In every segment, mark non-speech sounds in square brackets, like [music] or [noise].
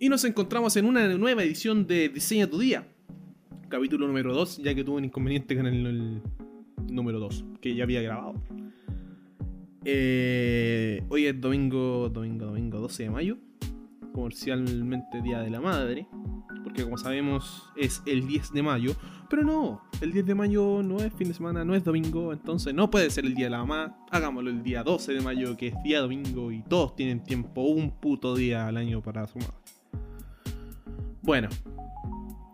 Y nos encontramos en una nueva edición de Diseña tu Día. Capítulo número 2, ya que tuve un inconveniente con el, número 2, que ya había grabado. Eh, hoy es domingo, domingo, domingo 12 de mayo. Comercialmente Día de la Madre. Porque como sabemos es el 10 de mayo. Pero no, el 10 de mayo no es fin de semana, no es domingo. Entonces no puede ser el Día de la Mamá. Hagámoslo el día 12 de mayo, que es día domingo. Y todos tienen tiempo, un puto día al año para su madre. Bueno,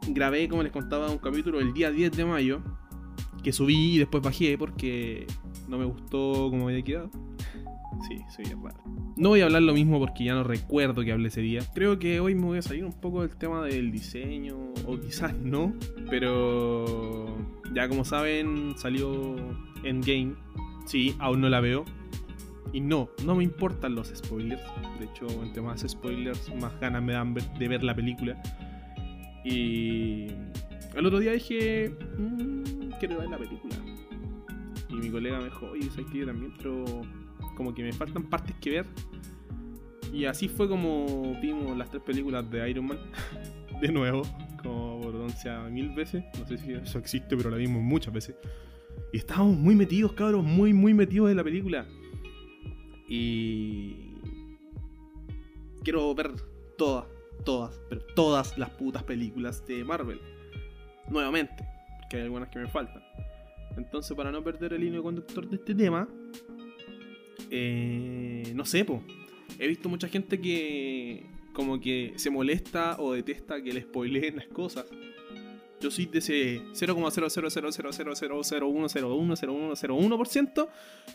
grabé, como les contaba, un capítulo el día 10 de mayo. Que subí y después bajé porque no me gustó como había quedado. Sí, soy raro. No voy a hablar lo mismo porque ya no recuerdo que hablé ese día. Creo que hoy me voy a salir un poco del tema del diseño, o quizás no, pero ya como saben, salió Endgame. Sí, aún no la veo. Y no, no me importan los spoilers. De hecho, entre más spoilers, más ganas me dan de ver la película. Y el otro día dije, mmm, quiero ver la película. Y mi colega me dijo, oye, ¿sabes que también? Pero como que me faltan partes que ver. Y así fue como vimos las tres películas de Iron Man. [laughs] de nuevo, como por once mil veces. No sé si eso existe, pero la vimos muchas veces. Y estábamos muy metidos, cabros, muy, muy metidos en la película. Y. Quiero ver todas, todas, pero todas las putas películas de Marvel. Nuevamente, porque hay algunas que me faltan. Entonces, para no perder el hilo conductor de este tema, eh, no sé, po. He visto mucha gente que como que se molesta o detesta que le spoileen las cosas. Yo soy de ese 0,0000001010101%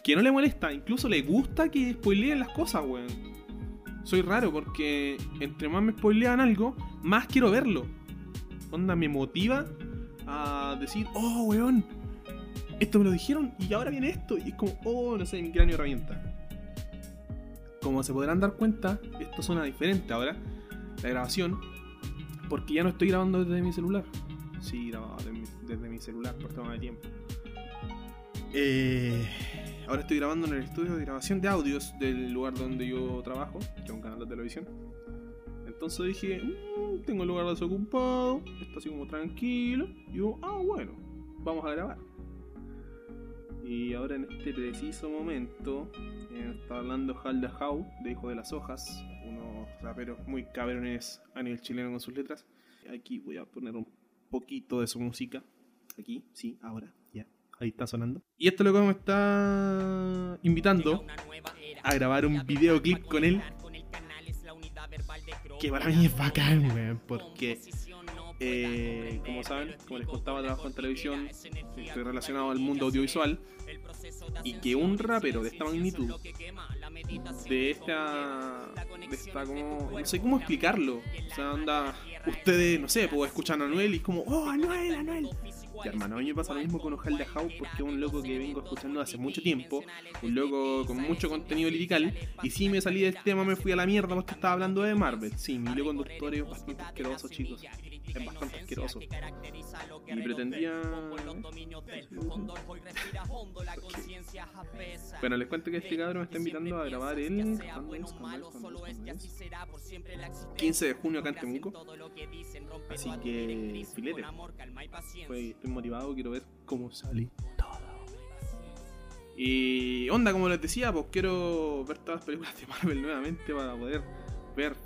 que no le molesta, incluso le gusta que spoileen las cosas, weón. Soy raro porque entre más me spoilean algo, más quiero verlo. Onda me motiva a decir, oh, weón, esto me lo dijeron y ahora viene esto. Y es como, oh, no sé, mi cráneo herramienta. Como se podrán dar cuenta, esto suena diferente ahora, la grabación, porque ya no estoy grabando desde mi celular. Sí, grababa desde mi, celular por tema de tiempo. Eh, ahora estoy grabando en el estudio de grabación de audios del lugar donde yo trabajo, que es un canal de televisión. Entonces dije, mm, tengo el lugar desocupado, está así como tranquilo. Y yo, ah, bueno, vamos a grabar. Y ahora en este preciso momento eh, está hablando Halda How de Hijo de las Hojas, unos raperos muy cabrones a nivel chileno con sus letras. Aquí voy a poner un poquito de su música. Aquí, sí, ahora. Ahí está sonando. Y esto es lo que me está invitando a grabar un videoclip con él. Que para mí es bacán, weón, porque eh, como saben, como les contaba, trabajo en televisión, estoy relacionado al mundo audiovisual. Y que un rapero de esta magnitud, de esta. de esta como. no sé cómo explicarlo. O sea, anda. Ustedes, no sé, pues escuchan a Anuel y es como, oh, Anuel, Anuel. Hermano, a mí me pasa lo mismo con Ojal de House porque es un loco que vengo escuchando hace mucho tiempo, un loco con mucho contenido lirical, y si me salí del tema me fui a la mierda porque estaba hablando de Marvel. Sí, mi hilo conductor es bastante asqueroso, chicos. Es bastante asqueroso. Y pretendía... Bueno, les cuento que este cabrón me está invitando a grabar el... 15 de junio acá en Temuco. Así que, filete. Fue, estoy motivado, quiero ver cómo sale todo. Y onda, como les decía, pues quiero ver todas las películas de Marvel nuevamente para poder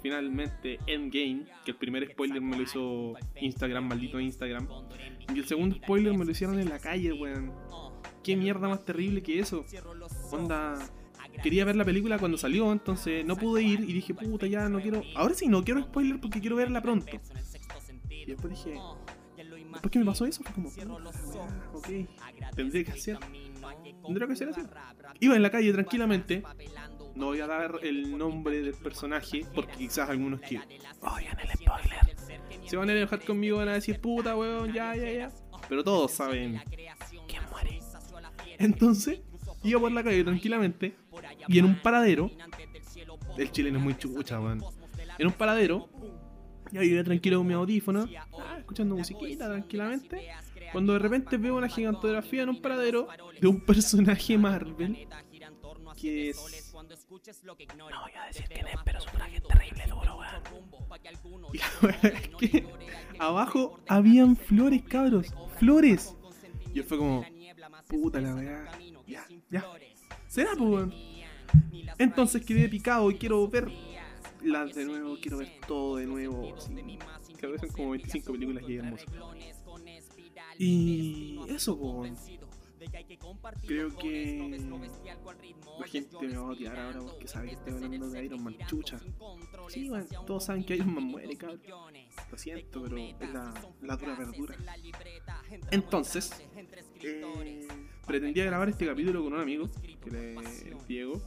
finalmente Endgame, que el primer spoiler me lo hizo Instagram, maldito Instagram. Y el segundo spoiler me lo hicieron en la calle, weón. Qué mierda más terrible que eso. Onda, quería ver la película cuando salió, entonces no pude ir y dije, puta, ya no quiero. Ahora sí, no quiero spoiler porque quiero verla pronto. Y después dije, ¿por qué me pasó eso? Fue como, ok, tendré que hacer. Tendré que hacer así. Iba en la calle tranquilamente. No voy a dar el nombre del personaje porque quizás algunos que oigan el spoiler se van a enojar conmigo van a decir puta weón, ya, ya, ya. Pero todos saben quién muere. Entonces, iba por la calle tranquilamente y en un paradero. El chileno es muy chucha, weón. En un paradero y ahí tranquilo con mi audífono, ah, escuchando musiquita tranquilamente. Cuando de repente veo una gigantografía en un paradero de un personaje Marvel que es No voy a decir quién es, pero es un traje terrible duro, weón. Y [laughs] la verdad es que abajo habían flores, cabros. Flores. Y yo fue como, puta la weá. Ya, ya. ¿Será, pues, weón? Entonces quedé picado y quiero ver las de nuevo, quiero ver todo de nuevo. Sí. Creo que son como 25 películas y hermosas. Y eso, pues. Creo que la gente me va a odiar ahora porque sabe que estoy hablando de Iron Man. Chucha. Sí, bueno, todos saben que Iron Man muere, cabrón. Lo siento, pero es la, la dura verdura. Entonces, eh, pretendía grabar este capítulo con un amigo, que es Diego.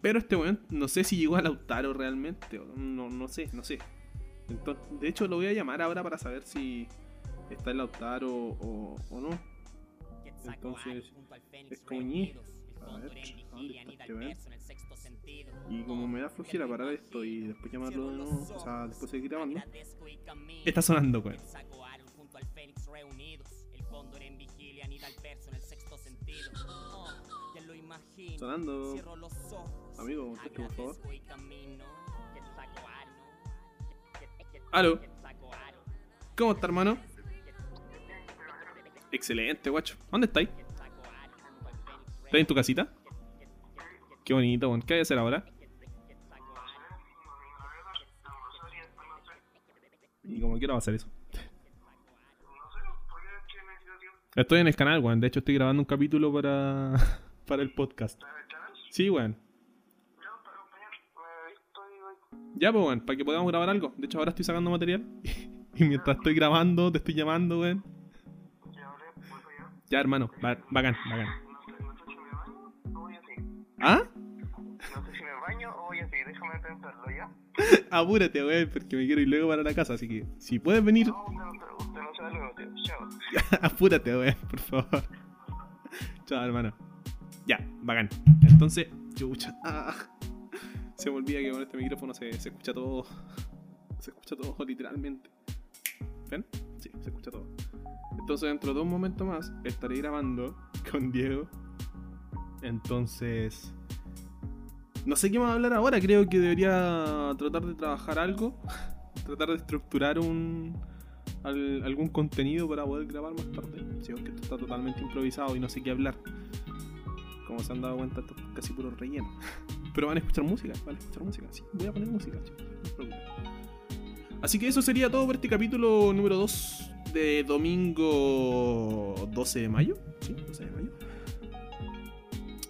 Pero este weón, no sé si llegó a Lautaro realmente. No, no sé, no sé. Entonces, de hecho, lo voy a llamar ahora para saber si está en Lautaro o, o no. Entonces, es como ñe. A ver, ¿dónde está este weón? Y como me da flojera parar esto y después llamarlo de nuevo, o sea, después seguir grabando. Está sonando, weón. Sonando. Amigo, conteste por favor. Aló. ¿Cómo está, hermano? Excelente, guacho. ¿Dónde estáis? ¿Estás en tu casita? Qué bonito. ¿Qué hay que hacer ahora? Y como quiero va a hacer eso. Estoy en el canal, weón. De hecho, estoy grabando un capítulo para, [laughs] para el podcast. Sí, weón. Ya, pues, weón, para que podamos grabar algo. De hecho, ahora estoy sacando material. [laughs] y mientras estoy grabando, te estoy llamando, weón. Ya, hermano, ba- bacán, bacán. ¿Ah? No sé si me baño o voy a seguir, déjame pensarlo ya. [laughs] Apúrate, weón, porque me quiero ir luego para la casa. Así que, si puedes venir, No, usted no, usted no sabe luego, tío. Chao. [laughs] apúrate, weón, por favor. [laughs] Chao, hermano. Ya, bacán. Entonces, chucha. Ah, se me olvida que con este micrófono se, se escucha todo. Se escucha todo, literalmente. ¿Ven? Sí, se escucha todo. Entonces, dentro de un momento más, estaré grabando [laughs] con Diego. Entonces. No sé qué más hablar ahora. Creo que debería tratar de trabajar algo. [laughs] tratar de estructurar un. al- algún contenido para poder grabar más tarde. Sí, porque esto está totalmente improvisado y no sé qué hablar. Como se han dado cuenta, esto es casi puro relleno. [laughs] Pero van a escuchar música, van a escuchar música. Sí, voy a poner música, chicos, no se preocupen. Así que eso sería todo por este capítulo número 2 de domingo 12 de mayo. Sí, 12 de mayo.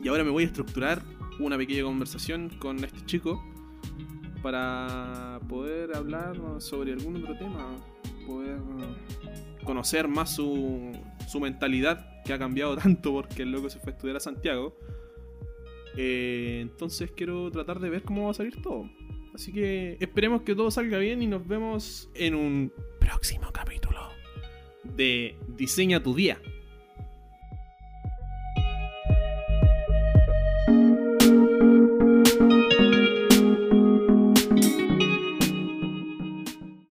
Y ahora me voy a estructurar una pequeña conversación con este chico para poder hablar sobre algún otro tema, poder conocer más su, su mentalidad que ha cambiado [laughs] tanto porque el loco se fue a estudiar a Santiago. Eh, entonces quiero tratar de ver cómo va a salir todo. Así que esperemos que todo salga bien y nos vemos en un próximo capítulo de Diseña tu día.